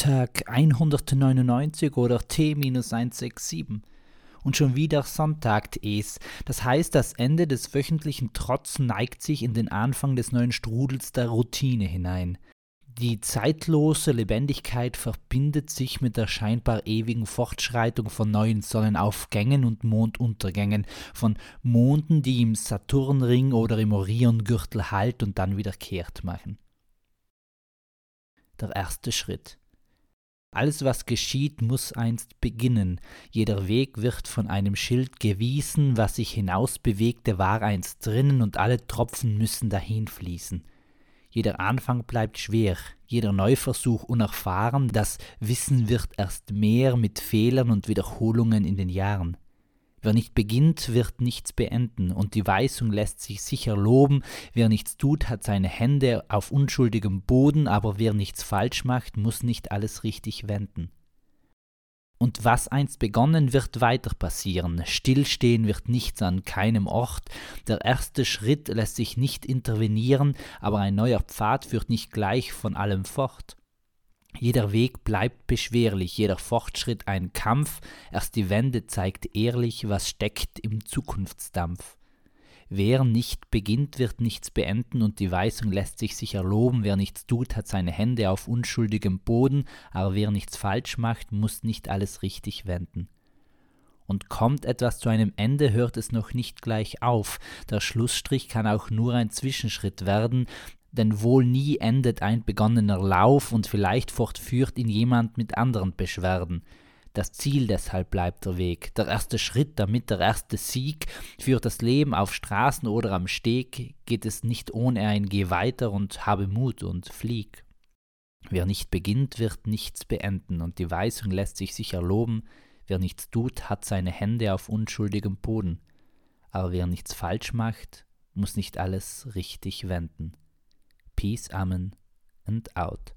Tag 199 oder T-167. Und schon wieder sonntagt es. Das heißt, das Ende des wöchentlichen Trotz neigt sich in den Anfang des neuen Strudels der Routine hinein. Die zeitlose Lebendigkeit verbindet sich mit der scheinbar ewigen Fortschreitung von neuen Sonnenaufgängen und Monduntergängen, von Monden, die im Saturnring oder im Oriongürtel Halt und dann wieder kehrt machen. Der erste Schritt. Alles, was geschieht, muss einst beginnen. Jeder Weg wird von einem Schild gewiesen, was sich hinausbewegte, war einst drinnen, und alle Tropfen müssen dahinfließen. Jeder Anfang bleibt schwer, jeder Neuversuch unerfahren, das Wissen wird erst mehr mit Fehlern und Wiederholungen in den Jahren. Wer nicht beginnt, wird nichts beenden, und die Weisung lässt sich sicher loben, wer nichts tut, hat seine Hände auf unschuldigem Boden, aber wer nichts falsch macht, muss nicht alles richtig wenden. Und was einst begonnen, wird weiter passieren. Stillstehen wird nichts an keinem Ort. Der erste Schritt lässt sich nicht intervenieren, aber ein neuer Pfad führt nicht gleich von allem fort. Jeder Weg bleibt beschwerlich, jeder Fortschritt ein Kampf, erst die Wende zeigt ehrlich, was steckt im Zukunftsdampf. Wer nicht beginnt, wird nichts beenden, und die Weisung lässt sich sicher loben, wer nichts tut, hat seine Hände auf unschuldigem Boden, aber wer nichts falsch macht, muss nicht alles richtig wenden. Und kommt etwas zu einem Ende, hört es noch nicht gleich auf, der Schlussstrich kann auch nur ein Zwischenschritt werden, denn wohl nie endet ein begonnener Lauf und vielleicht fortführt ihn jemand mit anderen Beschwerden. Das Ziel deshalb bleibt der Weg, der erste Schritt, damit der erste Sieg. Führt das Leben auf Straßen oder am Steg, geht es nicht ohne ein Geh weiter und habe Mut und flieg. Wer nicht beginnt, wird nichts beenden, und die Weisung lässt sich sicher loben, wer nichts tut, hat seine Hände auf unschuldigem Boden. Aber wer nichts falsch macht, muss nicht alles richtig wenden. Peace, Amen and out.